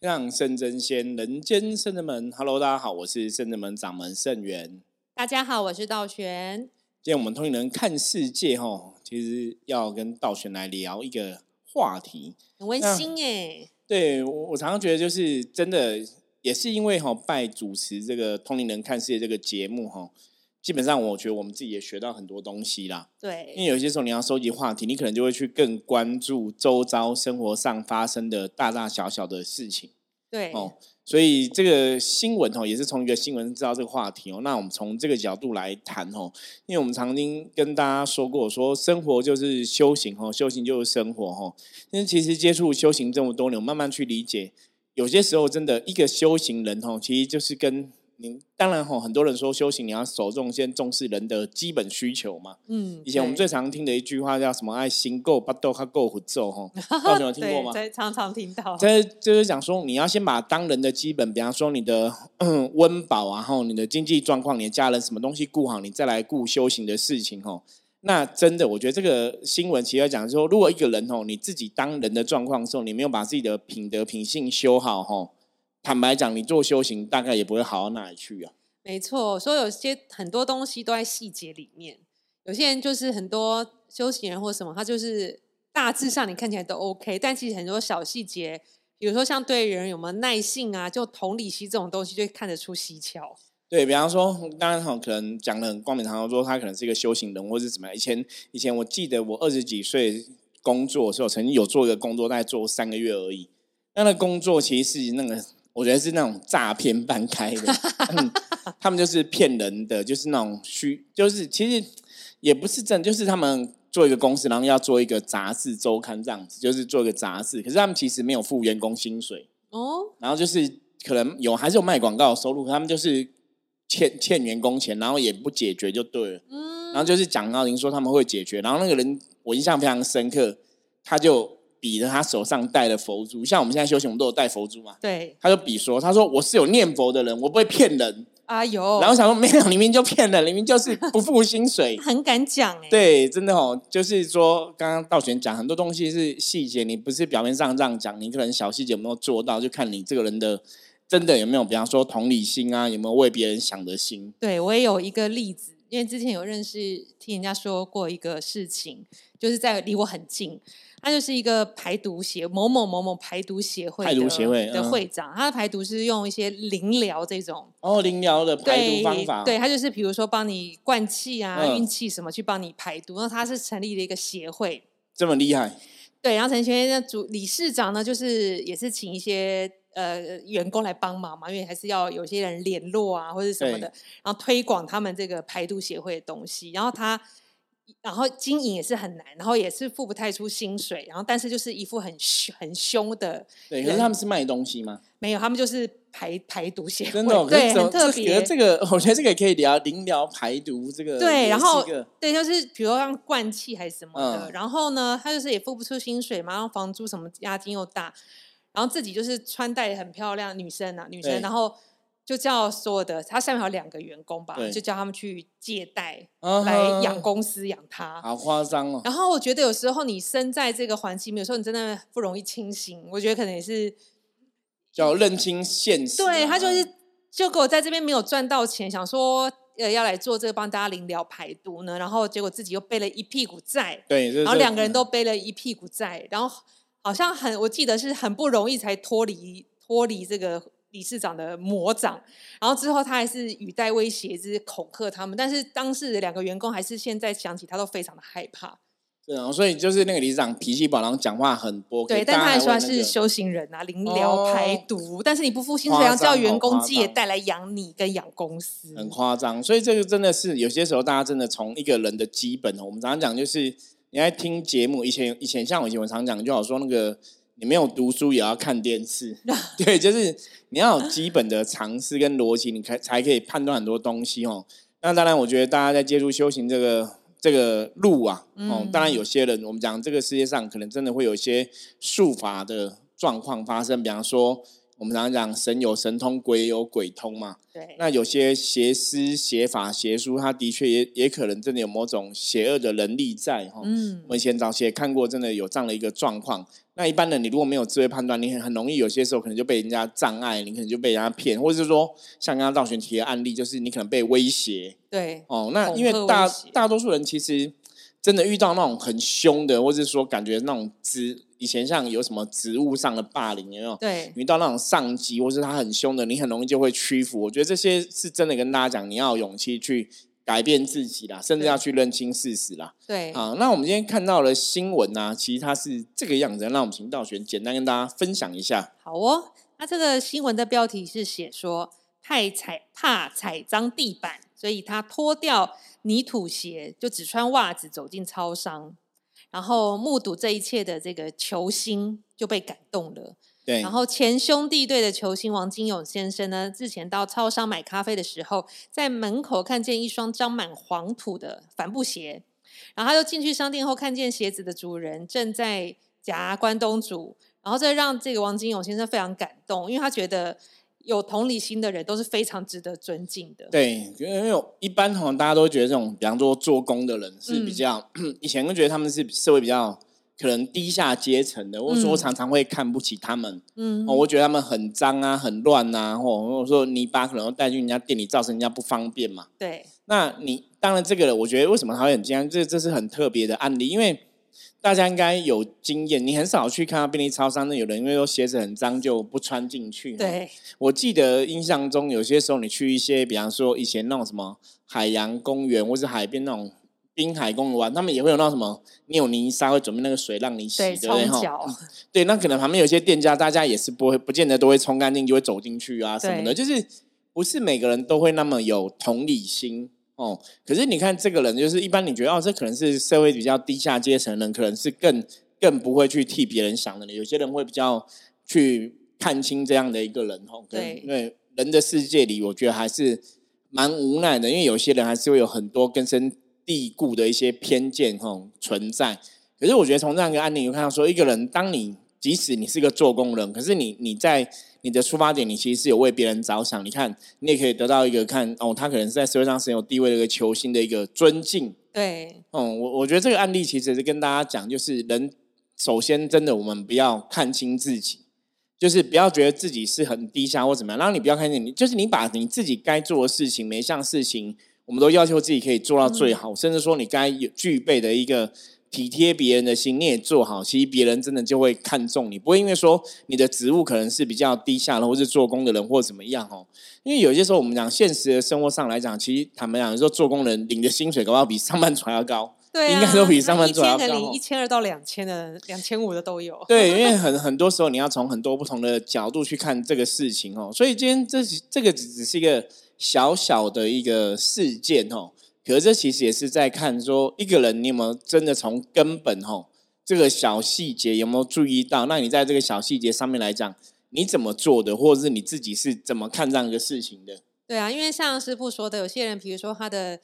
让圣真仙，人间圣真门。Hello，大家好，我是圣真门掌门圣元。大家好，我是道玄。今天我们通灵人看世界，哈，其实要跟道玄来聊一个话题，很温馨哎。对我，我常常觉得就是真的，也是因为哈拜主持这个通灵人看世界这个节目哈。基本上，我觉得我们自己也学到很多东西啦。对，因为有些时候你要收集话题，你可能就会去更关注周遭生活上发生的大大小小的事情。对哦，所以这个新闻哦，也是从一个新闻知道这个话题哦。那我们从这个角度来谈哦，因为我们曾经跟大家说过，说生活就是修行哦，修行就是生活哦。因为其实接触修行这么多年，我慢慢去理解，有些时候真的一个修行人哦，其实就是跟。你当然哈，很多人说修行你要首重先重视人的基本需求嘛。嗯，以前我们 最常听的一句话叫什么？爱心够，不斗他够不咒哈。大家有听过吗？对，常常听到。这就是讲说，你要先把当人的基本，比方说你的 温饱啊，后你的经济状况，你的家人什么东西顾好，你再来顾修行的事情哈。那真的，我觉得这个新闻其实讲说，如果一个人哦，你自己当人的状况时候，你没有把自己的品德品性修好哈。坦白讲，你做修行大概也不会好到哪里去啊。没错，所以有些很多东西都在细节里面。有些人就是很多修行人或什么，他就是大致上你看起来都 OK，但其实很多小细节，比如说像对人有没有耐性啊，就同理心这种东西，就看得出蹊跷。对比方说，当然好，可能讲的很光明堂皇，说他可能是一个修行人，或是怎么样。以前以前我记得我二十几岁工作的时候，曾经有做一个工作，大概做三个月而已。那个工作其实是那个。我觉得是那种诈骗般开的，他们就是骗人的，就是那种虚，就是其实也不是真，就是他们做一个公司，然后要做一个杂志周刊这样子，就是做一个杂志，可是他们其实没有付员工薪水哦，然后就是可能有还是有卖广告收入，他们就是欠欠员工钱，然后也不解决就对了，嗯，然后就是蒋高林说他们会解决，然后那个人我印象非常深刻，他就。比着他手上戴的佛珠，像我们现在修行，我们都有戴佛珠嘛。对，他就比说，他说我是有念佛的人，我不会骗人。啊有，然后想说没有，明明就骗人，明明就是不付薪水。很敢讲哎。对，真的哦，就是说刚刚道玄讲很多东西是细节，你不是表面上这样讲，你可能小细节有没有做到，就看你这个人的真的有没有，比方说同理心啊，有没有为别人想的心。对我也有一个例子，因为之前有认识，听人家说过一个事情，就是在离我很近。他就是一个排毒协某某某某排毒协会排毒协会的会长，他的排毒是用一些灵疗这种哦，灵疗的排毒方法，对他就是比如说帮你灌气啊、运气什么去帮你排毒，然后他是成立了一个协会，这么厉害，对，然后陈学的主理事长呢，就是也是请一些呃员工来帮忙嘛，因为还是要有些人联络啊或者什么的，然后推广他们这个排毒协会的东西，然后他。然后经营也是很难，然后也是付不太出薪水，然后但是就是一副很凶很凶的。对，可是他们是卖东西吗？没有，他们就是排排毒协会。真的，对，很特别。这个我觉得这个可以聊灵疗排毒这个。对，然后对，就是比如像灌气还是什么的，然后呢，他就是也付不出薪水嘛，然后房租什么押金又大，然后自己就是穿戴很漂亮女生啊，女生，然后。就叫所有的，他下面有两个员工吧，就叫他们去借贷来养公司养他，好夸张哦。然后我觉得有时候你身在这个环境，有时候你真的不容易清醒。我觉得可能也是叫认清现实。对他就是就给我在这边没有赚到钱，想说呃要来做这个帮大家临疗排毒呢，然后结果自己又背了一屁股债，对，然后两个人都背了一屁股债，然后好像很我记得是很不容易才脱离脱离这个。理事长的魔掌，然后之后他还是语带威胁，之恐吓他们。但是当时的两个员工还是现在想起他都非常的害怕。对啊，所以就是那个理事长脾气暴，然后讲话很波。对，但他还说他是修行人啊，灵疗排毒。但是你不付薪水，要叫员工借贷来养你跟养公司，很夸张。所以这个真的是有些时候，大家真的从一个人的基本，我们常常讲就是你在听节目，以前以前像我以前我常讲，就好说那个。你没有读书也要看电视，对，就是你要有基本的常识跟逻辑，你才才可以判断很多东西哦。那当然，我觉得大家在接触修行这个这个路啊，哦，当然有些人，我们讲这个世界上可能真的会有一些术法的状况发生，比方说我们常常讲神有神通，鬼有鬼通嘛。对。那有些邪师、邪法、邪术，他的确也也可能真的有某种邪恶的能力在哈。嗯。我以前早期也看过，真的有这样的一个状况。那一般人你如果没有智慧判断，你很很容易有些时候可能就被人家障碍，你可能就被人家骗，或者是说像刚刚道玄提的案例，就是你可能被威胁。对，哦，那因为大大多数人其实真的遇到那种很凶的，或者是说感觉那种职以前像有什么职务上的霸凌，有没有？对，遇到那种上级或是他很凶的，你很容易就会屈服。我觉得这些是真的跟大家讲，你要有勇气去改变自己啦，甚至要去认清事实啦。对，啊，那我们今天看到了新闻呢，其实它是这个样子，那我们请道玄简单跟大家分享一下。好哦，那这个新闻的标题是写说，怕踩怕踩脏地板，所以他脱掉泥土鞋，就只穿袜子走进超商。然后目睹这一切的这个球星就被感动了。对。然后前兄弟队的球星王金勇先生呢，之前到超商买咖啡的时候，在门口看见一双沾满黄土的帆布鞋，然后他就进去商店后，看见鞋子的主人正在夹关东煮，然后这让这个王金勇先生非常感动，因为他觉得。有同理心的人都是非常值得尊敬的。对，因为一般可能大家都觉得这种，比方说做工的人是比较，以前都觉得他们是社会比较可能低下阶层的，或者说常常会看不起他们。嗯，我觉得他们很脏啊，很乱啊，或者说泥巴可能带进人家店里，造成人家不方便嘛。对，那你当然这个，我觉得为什么他会很惊讶？这这是很特别的案例，因为。大家应该有经验，你很少去看到便利超商，那有人因为说鞋子很脏就不穿进去。对，我记得印象中有些时候你去一些，比方说以前那种什么海洋公园或是海边那种滨海公园玩，他们也会有那什么，你有泥沙会准备那个水让你洗，对不对？对，那可能旁边有些店家，大家也是不会，不见得都会冲干净就会走进去啊什么的，就是不是每个人都会那么有同理心。哦，可是你看这个人，就是一般你觉得哦，这可能是社会比较低下阶层的人，可能是更更不会去替别人想的。有些人会比较去看清这样的一个人，哦，对，因为人的世界里，我觉得还是蛮无奈的，因为有些人还是会有很多根深蒂固的一些偏见，哈，存在。可是我觉得从这样一个案例，你看到说，一个人，当你即使你是个做工人，可是你你在。你的出发点，你其实是有为别人着想。你看，你也可以得到一个看哦，他可能是在社会上是有地位的一个球星的一个尊敬。对，嗯，我我觉得这个案例其实是跟大家讲，就是人首先真的我们不要看清自己，就是不要觉得自己是很低下或怎么样。然后你不要看见你，就是你把你自己该做的事情，每一项事情，我们都要求自己可以做到最好，甚至说你该有具备的一个。体贴别人的心，你也做好，其实别人真的就会看重你，不会因为说你的职务可能是比较低下的，或是做工的人或怎么样哦。因为有些时候我们讲现实的生活上来讲，其实坦白讲，有时候做工人领的薪水，搞不好比上班族还要高，对，应该都比上班族要高。领一千二到两千的，两千五的都有。对，因为很很多时候你要从很多不同的角度去看这个事情哦。所以今天这这个只只是一个小小的一个事件哦。可是这其实也是在看说一个人，你有没有真的从根本吼这个小细节有没有注意到？那你在这个小细节上面来讲，你怎么做的，或者是你自己是怎么看这样一个事情的？对啊，因为像师傅说的，有些人比如说他的。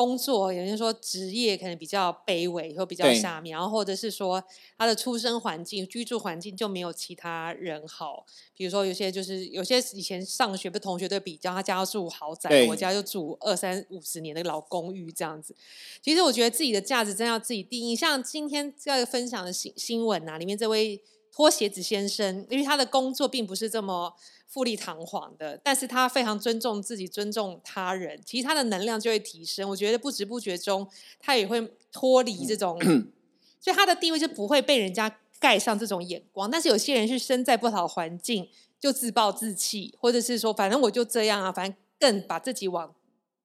工作，有人说职业可能比较卑微，或比较下面，然后或者是说他的出生环境、居住环境就没有其他人好。比如说有些就是有些以前上学的同学对比较，他家住豪宅，我家就住二三五十年的老公寓这样子。其实我觉得自己的价值真要自己定义。像今天这个分享的新新闻啊，里面这位脱鞋子先生，因为他的工作并不是这么。富丽堂皇的，但是他非常尊重自己，尊重他人，其实他的能量就会提升。我觉得不知不觉中，他也会脱离这种，所以他的地位就不会被人家盖上这种眼光。但是有些人是身在不好环境，就自暴自弃，或者是说，反正我就这样啊，反正更把自己往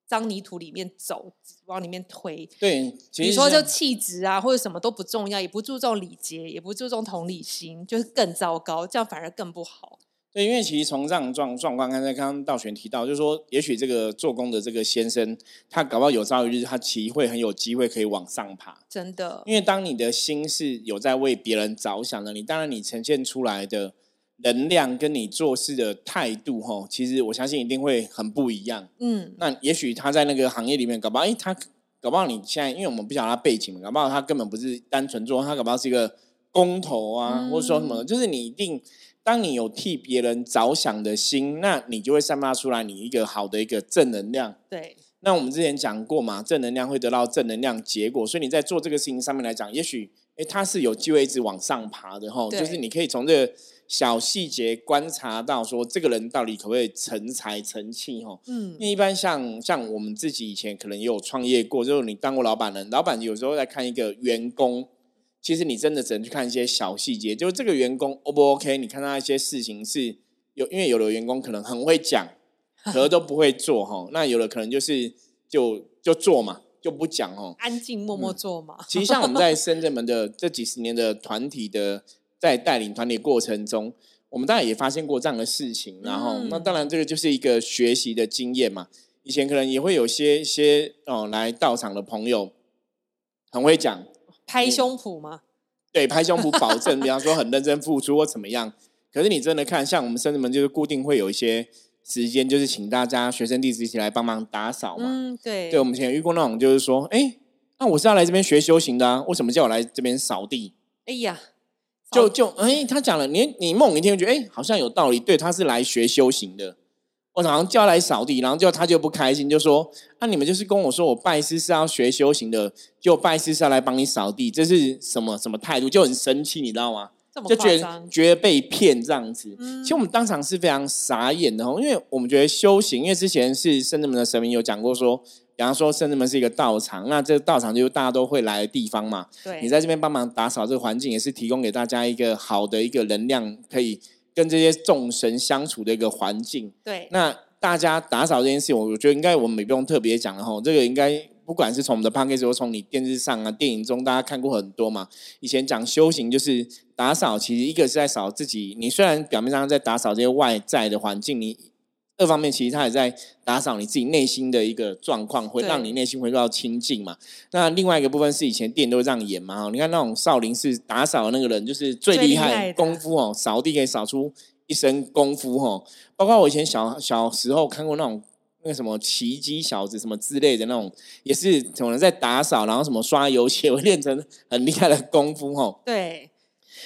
脏泥土里面走，往里面推。对，比如说就气质啊，或者什么都不重要，也不注重礼节，也不注重同理心，就是更糟糕，这样反而更不好。对，因为其实从这样状状况，刚才刚刚道玄提到，就是说，也许这个做工的这个先生，他搞不好有朝一日，他其实会很有机会可以往上爬。真的，因为当你的心是有在为别人着想的，你当然你呈现出来的能量跟你做事的态度，哈，其实我相信一定会很不一样。嗯，那也许他在那个行业里面，搞不好，哎，他搞不好你现在，因为我们不晓得他背景嘛，搞不好他根本不是单纯做，他搞不好是一个工头啊，或者说什么，就是你一定。当你有替别人着想的心，那你就会散发出来你一个好的一个正能量。对，那我们之前讲过嘛，正能量会得到正能量结果，所以你在做这个事情上面来讲，也许哎，他是有机会一直往上爬的哈。就是你可以从这个小细节观察到，说这个人到底可不可以成才成器哈。嗯，因为一般像像我们自己以前可能也有创业过，就是你当过老板的，老板有时候在看一个员工，其实你真的只能去看一些小细节，就是这个员工 O 不 OK？你看他一些事情是有，因为有的员工可能很会讲，可是都不会做哈。那有的可能就是就就做嘛。就不讲哦，安静默默做嘛。其实像我们在深圳门的这几十年的团体的在带领团体过程中，我们当然也发现过这样的事情。然后，那当然这个就是一个学习的经验嘛。以前可能也会有些些哦来到场的朋友很会讲，拍胸脯吗？对，拍胸脯保证，比方说很认真付出或怎么样。可是你真的看，像我们深圳门就是固定会有一些。时间就是请大家学生弟子一起来帮忙打扫嘛。嗯，对。对，我们以前遇过那种，就是说，哎，那我是要来这边学修行的啊，为什么叫我来这边扫地？哎呀，就就哎，他讲了，你你梦一天觉得哎，好像有道理。对，他是来学修行的。我好像叫来扫地，然后就他就不开心，就说，那你们就是跟我说我拜师是要学修行的，就拜师是要来帮你扫地，这是什么什么态度？就很生气，你知道吗？就觉得觉得被骗这样子，其实我们当场是非常傻眼的哦，因为我们觉得修行，因为之前是圣智门的神明有讲过说，比方说圣智门是一个道场，那这个道场就是大家都会来的地方嘛。对，你在这边帮忙打扫这个环境，也是提供给大家一个好的一个能量，可以跟这些众神相处的一个环境。对，那大家打扫这件事情，我觉得应该我们也不用特别讲了哈，这个应该。不管是从我们的 p a c k a g e 或从你电视上啊、电影中，大家看过很多嘛。以前讲修行就是打扫，其实一个是在扫自己。你虽然表面上在打扫这些外在的环境，你二方面其实他也在打扫你自己内心的一个状况，会让你内心回到清净嘛。那另外一个部分是以前电影都这样演嘛。你看那种少林寺打扫的那个人，就是最厉害功夫哦，扫地可以扫出一身功夫哦。包括我以前小小时候看过那种。那个什么奇迹小子什么之类的那种，也是可能在打扫，然后什么刷油漆，会练成很厉害的功夫哦。对，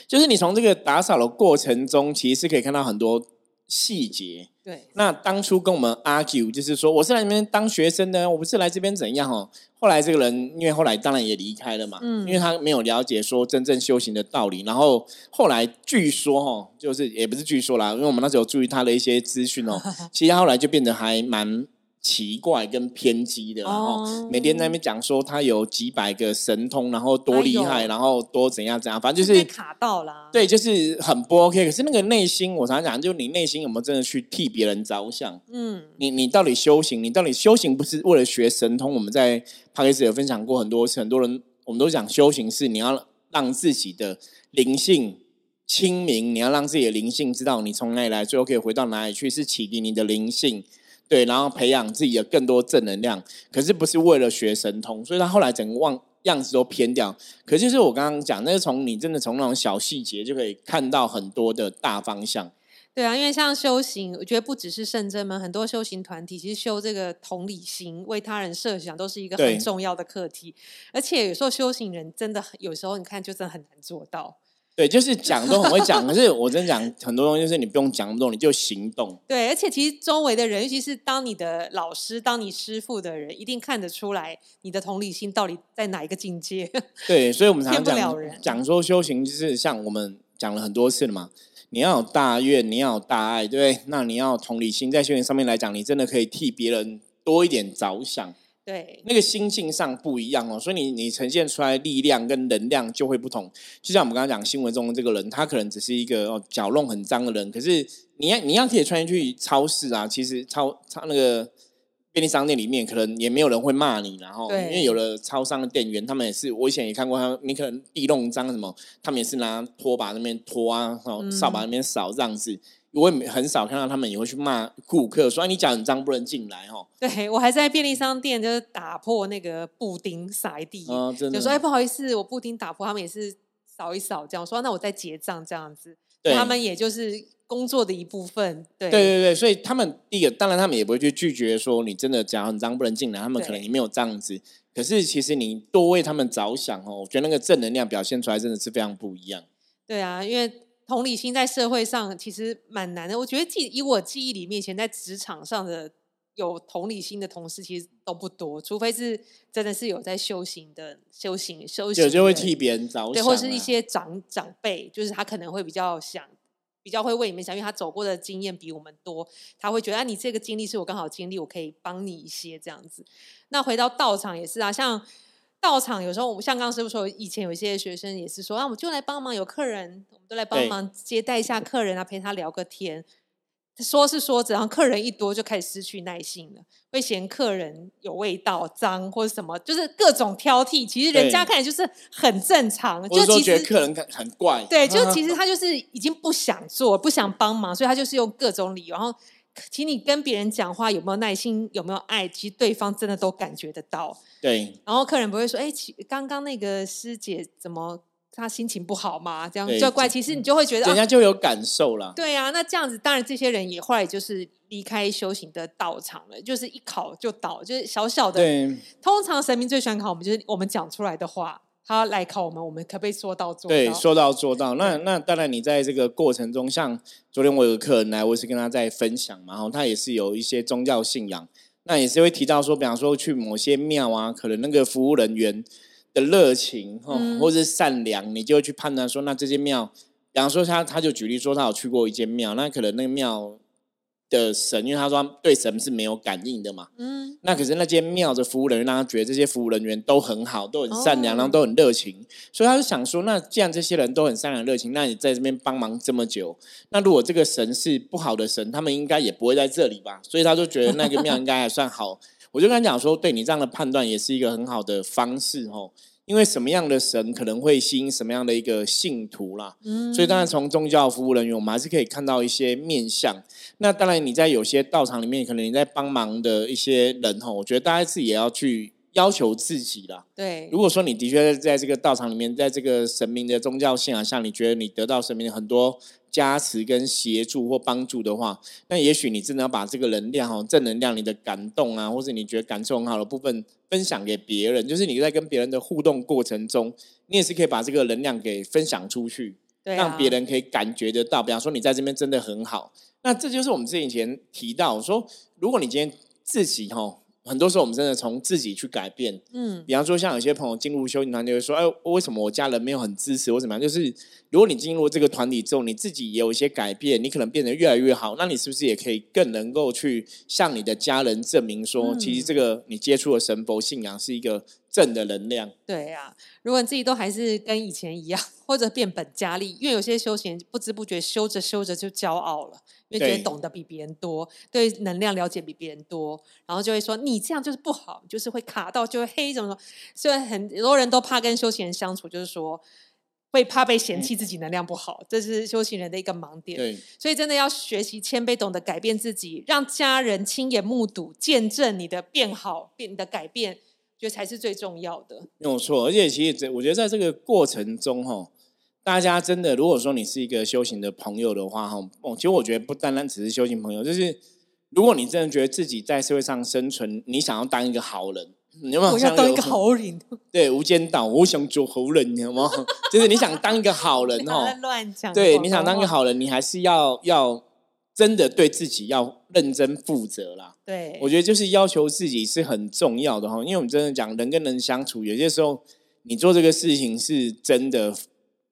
就是你从这个打扫的过程中，其实是可以看到很多细节。对，那当初跟我们 argue，就是说我是来这边当学生的，我不是来这边怎样哦。后来这个人，因为后来当然也离开了嘛，嗯，因为他没有了解说真正修行的道理。然后后来据说哦，就是也不是据说啦，因为我们那时候注意他的一些资讯哦，其实后来就变得还蛮。奇怪跟偏激的，然后每天在那边讲说他有几百个神通，然后多厉害，然后多怎样怎样，反正就是卡到了。对，就是很不 OK。可是那个内心，我常常讲，就你内心有没有真的去替别人着想？嗯，你你到底修行？你到底修行不是为了学神通？我们在帕克斯有分享过很多次，很多人我们都讲修行是你要让自己的灵性清明，你要让自己的灵性知道你从哪里来，最后可以回到哪里去，是启迪你的灵性。对，然后培养自己的更多正能量，可是不是为了学神通，所以他后来整个望样子都偏掉。可就是我刚刚讲，那是从你真的从那种小细节就可以看到很多的大方向。对啊，因为像修行，我觉得不只是圣真们，很多修行团体其实修这个同理心、为他人设想，都是一个很重要的课题。而且有时候修行人真的有时候你看，就真的很难做到。对，就是 讲都很会讲，可是我真讲很多东西，就是你不用讲那么多，你就行动。对，而且其实周围的人，尤其是当你的老师、当你师傅的人，一定看得出来你的同理心到底在哪一个境界。对，所以我们常讲讲说修行，就是像我们讲了很多次了嘛，你要有大愿，你要有大爱，对那你要同理心，在修行上面来讲，你真的可以替别人多一点着想。对，那个心境上不一样哦，所以你你呈现出来力量跟能量就会不同。就像我们刚刚讲新闻中的这个人，他可能只是一个哦脚弄很脏的人，可是你要你要可以穿去超市啊，其实超超那个便利商店里面，可能也没有人会骂你，然后因为有了超商的店员，他们也是我以前也看过，他你可能地弄脏什么，他们也是拿拖把那边拖啊，然后扫把那边扫这样子。我也很少看到他们也会去骂顾客，说你脚很脏不能进来哦。对我还在便利商店就是打破那个布丁撒一地，就说哎不好意思，我布丁打破，他们也是扫一扫这样说，那我再结账这样子。他们也就是工作的一部分。对对对对，所以他们第一个当然他们也不会去拒绝说你真的脚很脏不能进来，他们可能也没有这样子。可是其实你多为他们着想哦，我觉得那个正能量表现出来真的是非常不一样。对啊，因为。同理心在社会上其实蛮难的。我觉得记以我记忆里面，以前在职场上的有同理心的同事其实都不多，除非是真的是有在修行的修行修行，就会替别人着想，对，或是一些长长辈，就是他可能会比较想。比较会为你们想，因为他走过的经验比我们多，他会觉得啊，你这个经历是我刚好经历，我可以帮你一些这样子。那回到道场也是啊，像道场有时候我们像刚刚师傅说，以前有一些学生也是说啊，我就来帮忙，有客人我们都来帮忙接待一下客人啊，陪他聊个天。说是说，只要客人一多，就开始失去耐心了，会嫌客人有味道、脏或者什么，就是各种挑剔。其实人家看就是很正常，就其实觉得客人很很怪。对，就其实 他就是已经不想做、不想帮忙，所以他就是用各种理由。然后，请你跟别人讲话有没有耐心、有没有爱，其实对方真的都感觉得到。对。然后客人不会说：“哎，刚刚那个师姐怎么？”她心情不好嘛？这样就怪，其实你就会觉得人家就有感受了。对啊，那这样子，当然这些人也后来就是离开修行的道场了，就是一考就倒，就是小小的。对，通常神明最喜欢考我们，就是我们讲出来的话，他来考我们，我们可不可以说到做到？对，说到做到。那那当然，你在这个过程中，像昨天我有个客人来，我是跟他在分享嘛，然后他也是有一些宗教信仰，那也是会提到说，比方说去某些庙啊，可能那个服务人员。的热情哈，或者是善良，你就会去判断说，那这间庙，比方说他他就举例说，他有去过一间庙，那可能那个庙的神，因为他说对神是没有感应的嘛，嗯，那可是那间庙的服务人员让他觉得这些服务人员都很好，都很善良，然后都很热情，所以他就想说，那既然这些人都很善良热情，那你在这边帮忙这么久，那如果这个神是不好的神，他们应该也不会在这里吧？所以他就觉得那个庙应该还算好。我就跟他讲说，对你这样的判断也是一个很好的方式哦，因为什么样的神可能会吸引什么样的一个信徒啦，嗯，所以当然从宗教服务人员，我们还是可以看到一些面相。那当然你在有些道场里面，可能你在帮忙的一些人哈，我觉得大家自己也要去要求自己啦。对，如果说你的确在这个道场里面，在这个神明的宗教信仰下，你觉得你得到神明很多。加持跟协助或帮助的话，那也许你真的要把这个能量哈，正能量、你的感动啊，或者你觉得感受很好的部分分享给别人。就是你在跟别人的互动过程中，你也是可以把这个能量给分享出去，让别人可以感觉得到。比方说，你在这边真的很好，那这就是我们之前提到说，如果你今天自己哈。很多时候，我们真的从自己去改变。嗯，比方说，像有些朋友进入修行团，就会说：“哎，为什么我家人没有很支持？我怎么样？”就是如果你进入这个团体之后，你自己也有一些改变，你可能变得越来越好，那你是不是也可以更能够去向你的家人证明说，其实这个你接触的神佛信仰是一个正的能量？对呀，如果你自己都还是跟以前一样，或者变本加厉，因为有些修行不知不觉修着修着就骄傲了。因为觉得懂得比别人多，对能量了解比别人多，然后就会说你这样就是不好，就是会卡到，就会黑怎么说？虽然很多人都怕跟修行人相处，就是说会怕被嫌弃自己能量不好，这是修行人的一个盲点。对，所以真的要学习谦卑，懂得改变自己，让家人亲眼目睹、见证你的变好、变的改变，觉得才是最重要的。没有错，而且其实这我觉得在这个过程中，哈。大家真的，如果说你是一个修行的朋友的话，哈，哦，其实我觉得不单单只是修行朋友，就是如果你真的觉得自己在社会上生存，你想要当一个好人，你有没有想当一个好人？对，无间道，我想做好人，你有没有？就是你想当一个好人，哈，乱讲。对，你想当一个好人，你还是要要真的对自己要认真负责啦。对，我觉得就是要求自己是很重要的哈，因为我们真的讲人跟人相处，有些时候你做这个事情是真的。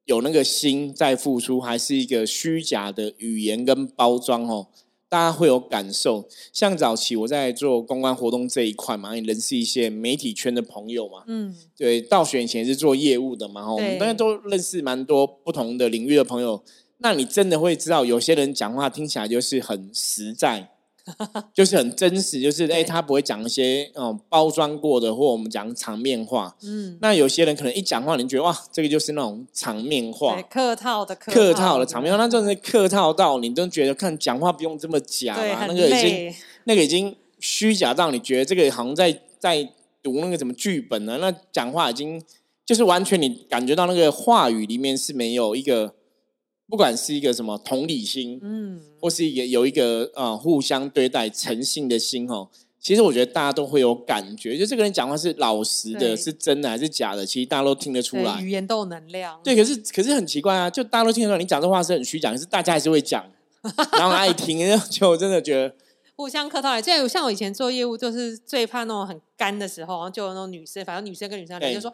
有那个心在付出，还是一个虚假的语言跟包装哦？大家会有感受。像早期我在做公关活动这一块嘛，也认识一些媒体圈的朋友嘛。嗯，对，到选前是做业务的嘛，我们大家都认识蛮多不同的领域的朋友。那你真的会知道，有些人讲话听起来就是很实在。就是很真实，就是哎，他不会讲一些嗯包装过的，或我们讲场面话。嗯，那有些人可能一讲话，你觉得哇，这个就是那种场面话，客套的客套的场面话，那真的是客套到你都觉得看讲话不用这么假嘛，那个已经那个已经虚假到你觉得这个好像在在读那个什么剧本呢？那讲话已经就是完全你感觉到那个话语里面是没有一个。不管是一个什么同理心，嗯，或是一个有一个啊互相对待诚信的心哦，其实我觉得大家都会有感觉，就这个人讲话是老实的，是真的还是假的，其实大家都听得出来。语言都有能量。对，可是可是很奇怪啊，就大家都听得出来，你讲这话是很虚假，可是大家还是会讲，然后爱听，就真的觉得 互相客套来。就像我以前做业务，就是最怕那种很干的时候，然后就有那种女生，反正女生跟女生聊，就说。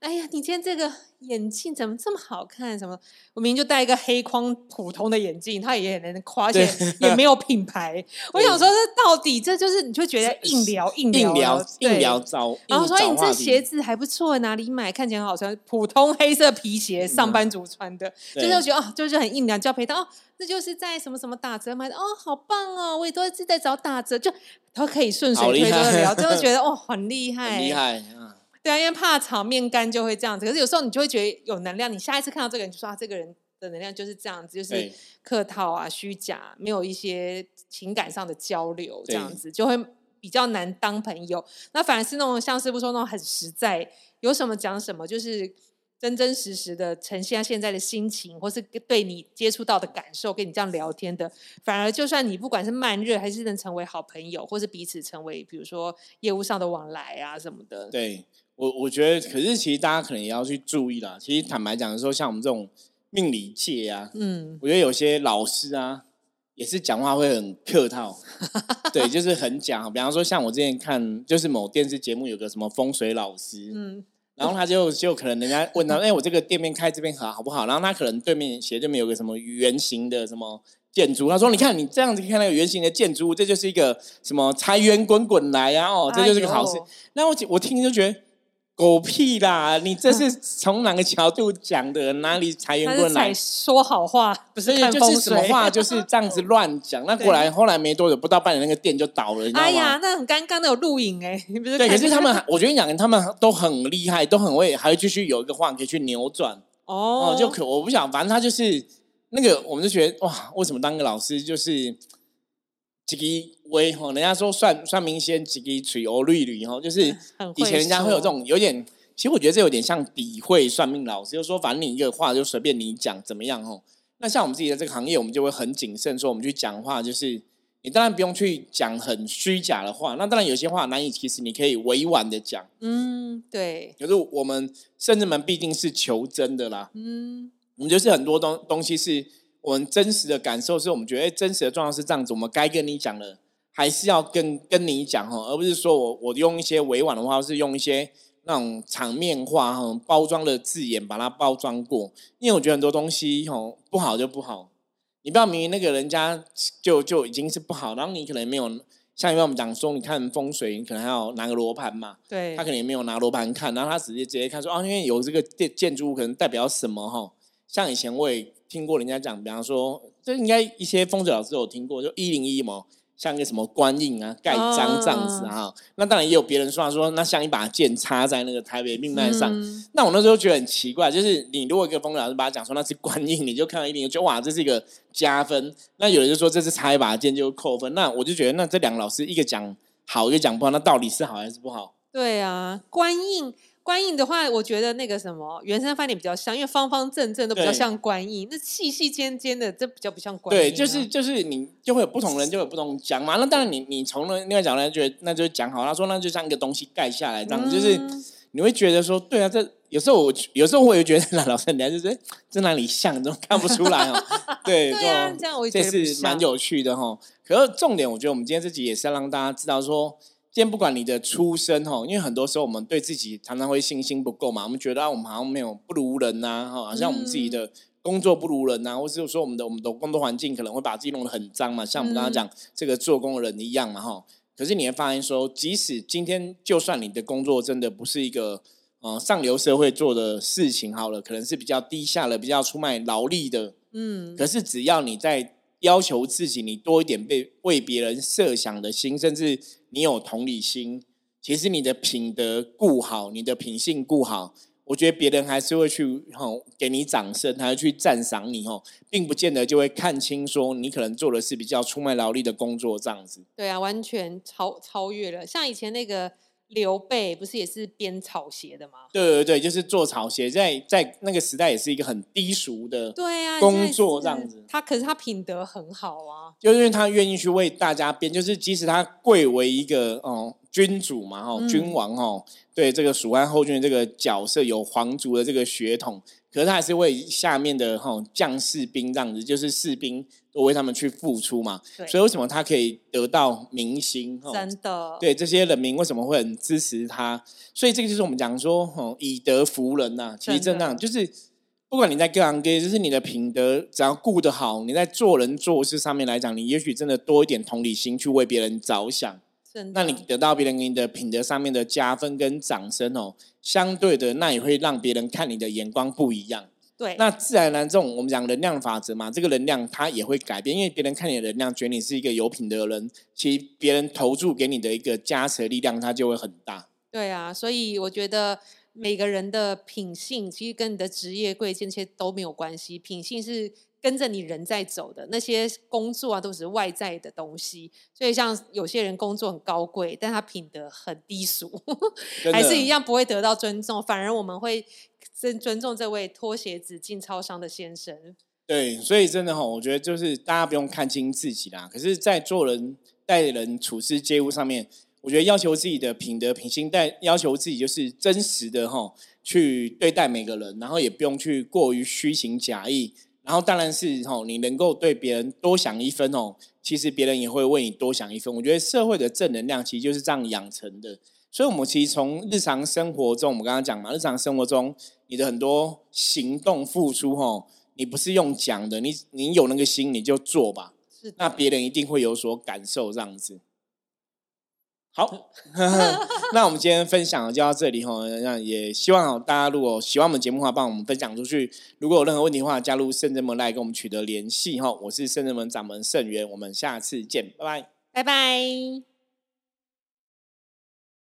哎呀，你今天这个眼镜怎么这么好看？什么？我明明就戴一个黑框普通的眼镜，他也能夸，且也没有品牌。我想说，这到底这就是你就觉得硬聊硬聊硬聊招，然后说你这鞋子还不错，哪里买？看起来很好穿，普通黑色皮鞋，上班族穿的，就是觉得哦，就是很硬聊，就要陪他哦，那就是在什么什么打折买的哦，好棒哦，我也都是在找打折，就他可以顺水推舟的聊，就会觉 得哦，很厉害，厉害。对啊，因为怕场面干就会这样子。可是有时候你就会觉得有能量，你下一次看到这个人就说啊，这个人的能量就是这样子，就是客套啊、虚假，没有一些情感上的交流，这样子就会比较难当朋友。那反而是那种像师傅说那种很实在，有什么讲什么，就是真真实实的呈现他现在的心情，或是对你接触到的感受，跟你这样聊天的，反而就算你不管是慢热，还是能成为好朋友，或是彼此成为比如说业务上的往来啊什么的，对。我我觉得，可是其实大家可能也要去注意啦。其实坦白讲，说像我们这种命理界啊，嗯，我觉得有些老师啊，也是讲话会很客套，对，就是很讲。比方说，像我之前看，就是某电视节目有个什么风水老师，嗯，然后他就就可能人家问他，哎，我这个店面开这边好好不好？然后他可能对面斜对面有个什么圆形的什么建筑，他说，你看你这样子看那个圆形的建筑物，这就是一个什么财源滚滚来呀，哦，这就是个好事。那我我听就觉得。狗屁啦！你这是从哪个角度讲的？哪里财源棍来？说好话不是就是什么话就是这样子乱讲。那过来后来没多久，不到半年，那个店就倒了。哎呀，那很尴尬，那有录影哎，不是？对，可是他们，我觉得讲他们都很厉害，都很会，还会继续有一个话可以去扭转。哦，就可我不想，反正他就是那个，我们就觉得哇，为什么当个老师就是这个？微哈，人家说算算命先几个吹欧绿绿哈，就是 以前人家会有这种有点，其实我觉得这有点像诋毁算命老师，就说反正你一个话就随便你讲怎么样哦。那像我们自己的这个行业，我们就会很谨慎，说我们去讲话，就是你当然不用去讲很虚假的话，那当然有些话难以，其实你可以委婉的讲，嗯，对。可是我们甚至们毕竟是求真的啦，嗯，我们就是很多东东西是我们真实的感受，是我们觉得真实的状况是这样子，我们该跟你讲的。还是要跟跟你讲哈，而不是说我我用一些委婉的话，是用一些那种场面化哈包装的字眼把它包装过。因为我觉得很多东西哈不好就不好，你不要明明那个人家就就已经是不好，然后你可能没有像因为我们讲说，你看风水，你可能还要拿个罗盘嘛，对，他可能也没有拿罗盘看，然后他直接直接看说啊，因为有这个建建筑物可能代表什么哈。像以前我也听过人家讲，比方说，这应该一些风水老师有听过，就一零一嘛。像个什么官印啊、盖章这样子哈，那当然也有别人说说，那像一把剑插在那个台北命脉上。那我那时候觉得很奇怪，就是你如果一个风水老师把他讲说那是官印，你就看到一定就哇，这是一个加分。那有人就说这是插一把剑就扣分。那我就觉得，那这两个老师一个讲好，一个讲不好，那到底是好还是不好？对啊，官印。观音的话，我觉得那个什么原生饭店比较像，因为方方正正都比较像观音，那细细尖尖的这比较不像观音。对，就是就是你就会有不同人就有不同讲嘛。那当然你你从另外角度来觉得那就讲好，他说那就像一个东西盖下来这样，就是你会觉得说对啊，这有时候我有时候我也觉得那 老师家就是这哪里像，怎么看不出来哦？对，对啊，这样我这是蛮有趣的哈。可是重点，我觉得我们今天这集也是要让大家知道说。今天不管你的出身哈，因为很多时候我们对自己常常会信心不够嘛，我们觉得我们好像没有不如人呐哈，好像我们自己的工作不如人呐，或是说我们的我们的工作环境可能会把自己弄得很脏嘛，像我们刚刚讲这个做工的人一样嘛哈。可是你会发现说，即使今天就算你的工作真的不是一个呃上流社会做的事情好了，可能是比较低下的、比较出卖劳力的，嗯，可是只要你在。要求自己，你多一点被为别人设想的心，甚至你有同理心。其实你的品德顾好，你的品性顾好，我觉得别人还是会去吼给你掌声，还会去赞赏你吼，并不见得就会看清说你可能做的是比较出卖劳力的工作这样子。对啊，完全超超越了，像以前那个。刘备不是也是编草鞋的吗？对对对，就是做草鞋，在在那个时代也是一个很低俗的对啊工作这样子。他可是他品德很好啊，就因为他愿意去为大家编，就是即使他贵为一个哦君主嘛哈君王哦，对这个蜀汉后郡这个角色有皇族的这个血统，可是他还是为下面的哈将士兵这样子，就是士兵都为他们去付出嘛。所以为什么他可以得到民心？真的，对这些人民为什么会很支持他？所以这个就是我们讲说，哈，以德服人呐。其实真的就是。不管你在各行各业，就是你的品德，只要顾得好，你在做人做事上面来讲，你也许真的多一点同理心，去为别人着想，那你得到别人给你的品德上面的加分跟掌声哦，相对的，那也会让别人看你的眼光不一样。对，那自然而然，这种我们讲能量法则嘛，这个能量它也会改变，因为别人看你的能量，觉得你是一个有品德的人，其实别人投注给你的一个加持力量，它就会很大。对啊，所以我觉得。每个人的品性其实跟你的职业贵贱些都没有关系，品性是跟着你人在走的。那些工作啊都是外在的东西，所以像有些人工作很高贵，但他品德很低俗，还是一样不会得到尊重。反而我们会尊尊重这位脱鞋子进超商的先生。对，所以真的哈，我觉得就是大家不用看清自己啦。可是，在做人、待人、处事、接物上面。我觉得要求自己的品德品性，但要求自己就是真实的哈，去对待每个人，然后也不用去过于虚情假意。然后当然是吼，你能够对别人多想一分哦，其实别人也会为你多想一分。我觉得社会的正能量其实就是这样养成的。所以，我们其实从日常生活中，我们刚刚讲嘛，日常生活中你的很多行动付出吼，你不是用讲的，你你有那个心你就做吧，那别人一定会有所感受这样子。好，那我们今天分享就到这里哈。那也希望大家如果喜欢我们节目的话，帮我们分享出去。如果有任何问题的话，加入圣人门来跟我们取得联系哈。我是圣人门掌门圣元，我们下次见，拜拜，拜拜。